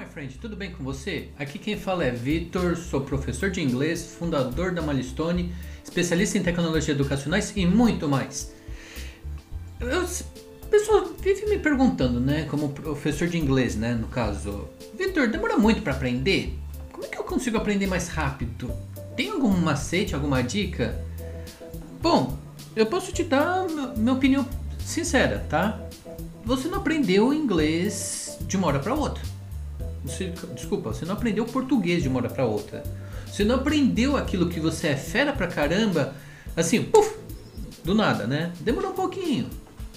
my friend, tudo bem com você? Aqui quem fala é Vitor, sou professor de inglês, fundador da Malistone, especialista em tecnologias educacionais e muito mais. Eu, pessoal vive me perguntando, né, como professor de inglês, né, no caso, Vitor, demora muito para aprender? Como é que eu consigo aprender mais rápido? Tem algum macete, alguma dica? Bom, eu posso te dar minha opinião sincera, tá? Você não aprendeu inglês de uma hora para outra. Você, desculpa, você não aprendeu português de uma hora para outra. Você não aprendeu aquilo que você é fera pra caramba, assim, puf, do nada, né? Demorou um pouquinho.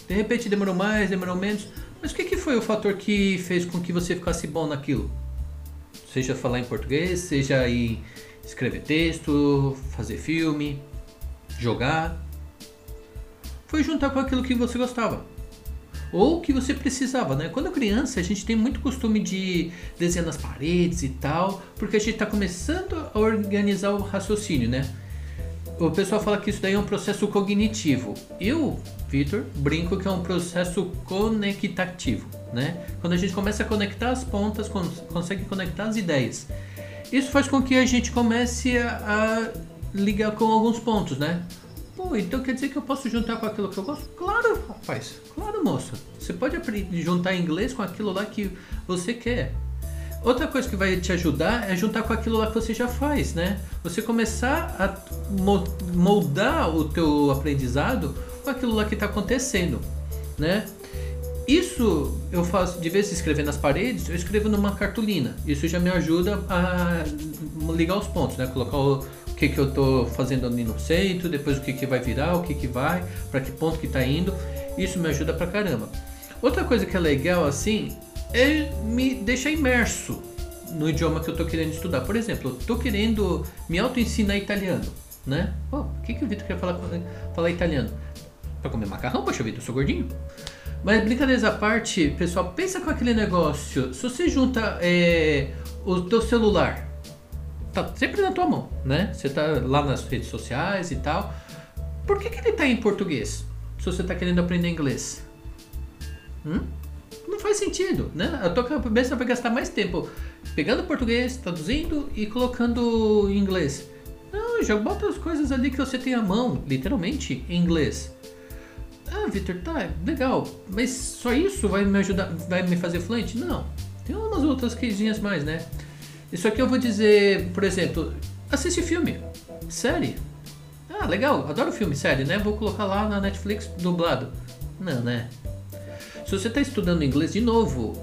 De repente demorou mais, demorou menos. Mas o que, que foi o fator que fez com que você ficasse bom naquilo? Seja falar em português, seja em escrever texto, fazer filme, jogar. Foi juntar com aquilo que você gostava ou que você precisava, né? Quando criança, a gente tem muito costume de desenhar nas paredes e tal, porque a gente está começando a organizar o raciocínio, né? O pessoal fala que isso daí é um processo cognitivo. Eu, Vitor, brinco que é um processo conectativo, né? Quando a gente começa a conectar as pontas, consegue conectar as ideias. Isso faz com que a gente comece a ligar com alguns pontos, né? Pô, então quer dizer que eu posso juntar com aquilo que eu gosto? Claro, rapaz. Claro, moça. Você pode juntar inglês com aquilo lá que você quer. Outra coisa que vai te ajudar é juntar com aquilo lá que você já faz, né? Você começar a moldar o teu aprendizado com aquilo lá que está acontecendo, né? Isso eu faço de vez em escrever nas paredes, eu escrevo numa cartolina. Isso já me ajuda a ligar os pontos, né? Colocar o que, que eu estou fazendo no centro, depois o que, que vai virar, o que, que vai, para que ponto que está indo. Isso me ajuda pra caramba. Outra coisa que é legal assim é me deixar imerso no idioma que eu estou querendo estudar. Por exemplo, eu estou querendo me auto-ensinar italiano, né? Pô, o que, que o Vitor quer falar, falar italiano? Para comer macarrão, poxa vida, eu sou gordinho. Mas brincadeiras à parte, pessoal, pensa com aquele negócio. Se você junta é, o teu celular tá sempre na tua mão, né? Você tá lá nas redes sociais e tal. Por que, que ele tá em português? Se você tá querendo aprender inglês? Hum? Não faz sentido, né? A tua cabeça vai gastar mais tempo pegando português, traduzindo e colocando em inglês. Não, já bota as coisas ali que você tem à mão, literalmente, em inglês. Ah, Victor, tá, legal. Mas só isso vai me ajudar, vai me fazer fluente? Não. Tem umas outras coisinhas mais, né? Isso aqui eu vou dizer, por exemplo, assiste filme, série. Ah, legal, adoro filme, série, né? Vou colocar lá na Netflix dublado. Não, né? Se você está estudando inglês de novo,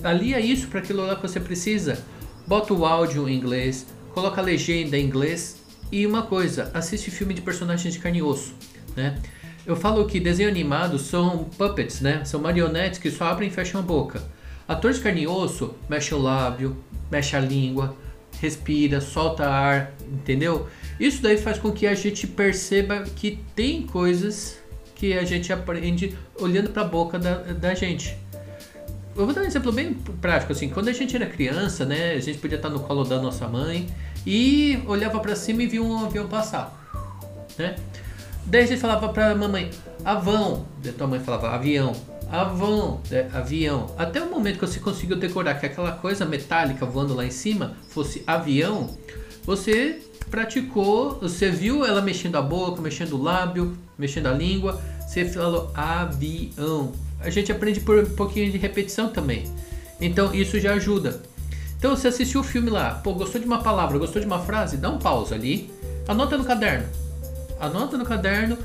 ali é isso para aquilo lá que você precisa. Bota o áudio em inglês, coloca a legenda em inglês e uma coisa, assiste filme de personagens de carne e osso, né? Eu falo que desenho animado são puppets, né? São marionetes que só abrem e fecham a boca. Ator de carne e osso mexe o lábio, mexe a língua, respira, solta ar, entendeu? Isso daí faz com que a gente perceba que tem coisas que a gente aprende olhando para a boca da, da gente. Eu vou dar um exemplo bem prático assim. Quando a gente era criança, né, a gente podia estar no colo da nossa mãe e olhava para cima e via um avião passar, né? Daí a gente falava para a mamãe, avão. Daí tua mãe falava avião avão, é, avião. Até o momento que você conseguiu decorar que aquela coisa metálica voando lá em cima fosse avião, você praticou, você viu ela mexendo a boca, mexendo o lábio, mexendo a língua, você falou avião. A gente aprende por um pouquinho de repetição também. Então isso já ajuda. Então você assistiu o filme lá, pô, gostou de uma palavra, gostou de uma frase, dá um pausa ali, anota no caderno. Anota no caderno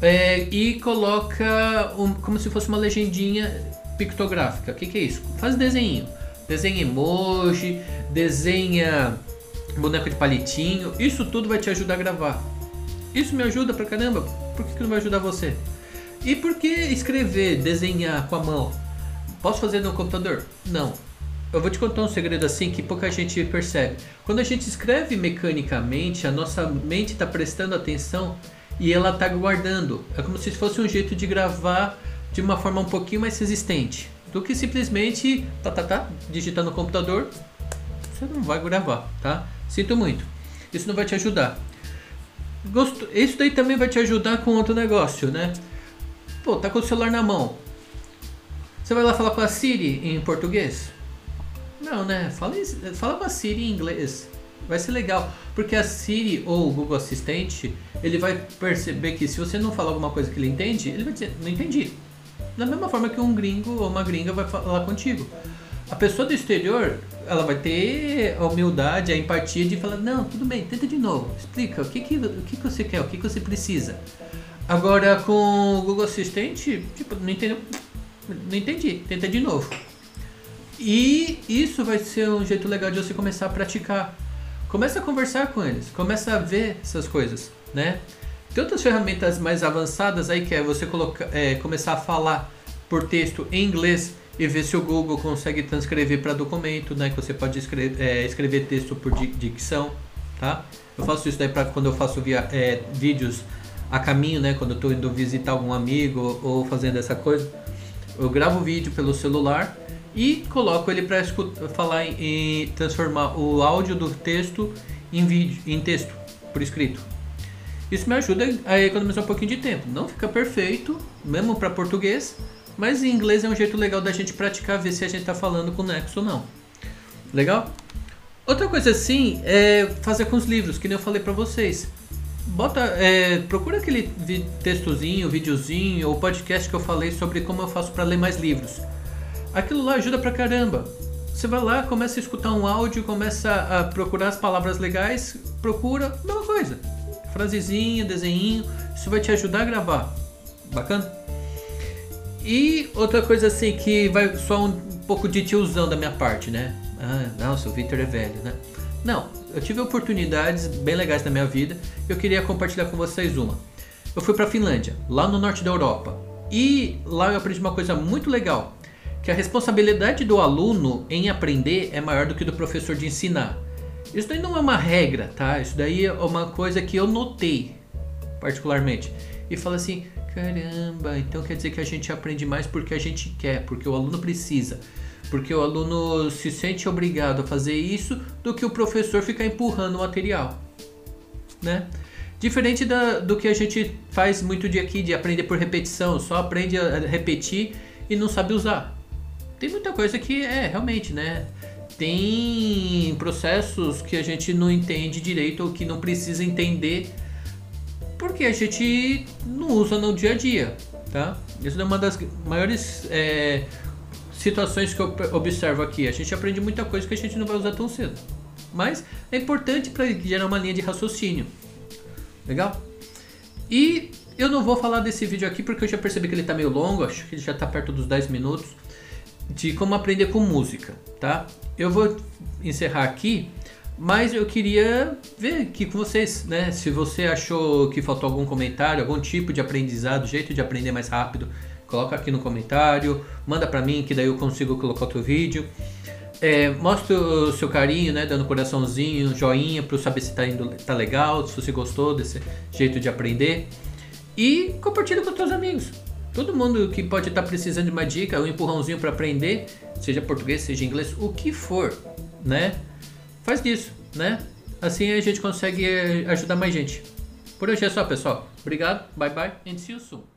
é, e coloca um, como se fosse uma legendinha pictográfica. O que, que é isso? Faz desenho. Desenha emoji, desenha boneco de palitinho. Isso tudo vai te ajudar a gravar. Isso me ajuda pra caramba. Por que, que não vai ajudar você? E por que escrever, desenhar com a mão? Posso fazer no computador? Não. Eu vou te contar um segredo assim que pouca gente percebe. Quando a gente escreve mecanicamente, a nossa mente está prestando atenção e ela está guardando. É como se fosse um jeito de gravar de uma forma um pouquinho mais resistente do que simplesmente tá, tá, tá, digitar no computador. Você não vai gravar, tá? Sinto muito. Isso não vai te ajudar. Gosto, isso daí também vai te ajudar com outro negócio, né? Pô, tá com o celular na mão. Você vai lá falar com a Siri em português? Não, né? Fala, fala com a Siri em inglês. Vai ser legal. Porque a Siri ou o Google Assistente, ele vai perceber que se você não falar alguma coisa que ele entende, ele vai dizer, não entendi. Da mesma forma que um gringo ou uma gringa vai falar contigo. A pessoa do exterior, ela vai ter a humildade, a empatia de falar, não, tudo bem, tenta de novo, explica o que, que, o que, que você quer, o que, que você precisa. Agora com o Google Assistente, tipo, não entendeu? Não entendi, tenta de novo. E isso vai ser um jeito legal de você começar a praticar. Começa a conversar com eles, começa a ver essas coisas, né? Tem outras ferramentas mais avançadas aí que é você é, começar a falar por texto em inglês e ver se o Google consegue transcrever para documento, né? Que você pode escrever, é, escrever texto por dicção, tá? Eu faço isso daí para quando eu faço via, é, vídeos a caminho, né? Quando eu estou indo visitar algum amigo ou fazendo essa coisa, eu gravo vídeo pelo celular e coloco ele para falar em transformar o áudio do texto em vídeo, em texto por escrito. Isso me ajuda a economizar um pouquinho de tempo. Não fica perfeito, mesmo para português, mas em inglês é um jeito legal da gente praticar, ver se a gente está falando com o Nexo ou não. Legal? Outra coisa assim é fazer com os livros, que nem eu falei para vocês. Bota, é, procura aquele textozinho, videozinho ou podcast que eu falei sobre como eu faço para ler mais livros. Aquilo lá ajuda pra caramba. Você vai lá, começa a escutar um áudio, começa a procurar as palavras legais, procura, mesma coisa. Frasezinha, desenho, isso vai te ajudar a gravar. Bacana? E outra coisa assim que vai só um pouco de tiozão da minha parte, né? Ah, nossa, o Victor é velho, né? Não, eu tive oportunidades bem legais na minha vida. Eu queria compartilhar com vocês uma. Eu fui para Finlândia, lá no norte da Europa, e lá eu aprendi uma coisa muito legal, que a responsabilidade do aluno em aprender é maior do que do professor de ensinar. Isso daí não é uma regra, tá? Isso daí é uma coisa que eu notei particularmente e fala assim: Caramba, então quer dizer que a gente aprende mais porque a gente quer, porque o aluno precisa. Porque o aluno se sente obrigado a fazer isso do que o professor ficar empurrando o material. Né? Diferente da, do que a gente faz muito dia aqui de aprender por repetição, só aprende a repetir e não sabe usar. Tem muita coisa que é realmente, né? Tem processos que a gente não entende direito ou que não precisa entender porque a gente não usa no dia a dia, tá? Isso é uma das maiores é, situações que eu observo aqui. A gente aprende muita coisa que a gente não vai usar tão cedo, mas é importante para gerar uma linha de raciocínio. Legal? E eu não vou falar desse vídeo aqui porque eu já percebi que ele está meio longo, acho que ele já está perto dos 10 minutos, de como aprender com música, tá? Eu vou encerrar aqui mas eu queria ver aqui com vocês, né? Se você achou que faltou algum comentário, algum tipo de aprendizado, jeito de aprender mais rápido, coloca aqui no comentário, manda para mim que daí eu consigo colocar outro vídeo. É, mostra o seu carinho, né? Dando coraçãozinho, joinha para saber se tá, indo, tá legal, se você gostou desse jeito de aprender. E compartilha com seus amigos. Todo mundo que pode estar tá precisando de uma dica, um empurrãozinho para aprender, seja português, seja inglês, o que for, né? faz isso, né? Assim a gente consegue ajudar mais gente. Por hoje é só, pessoal. Obrigado, bye bye and see you soon.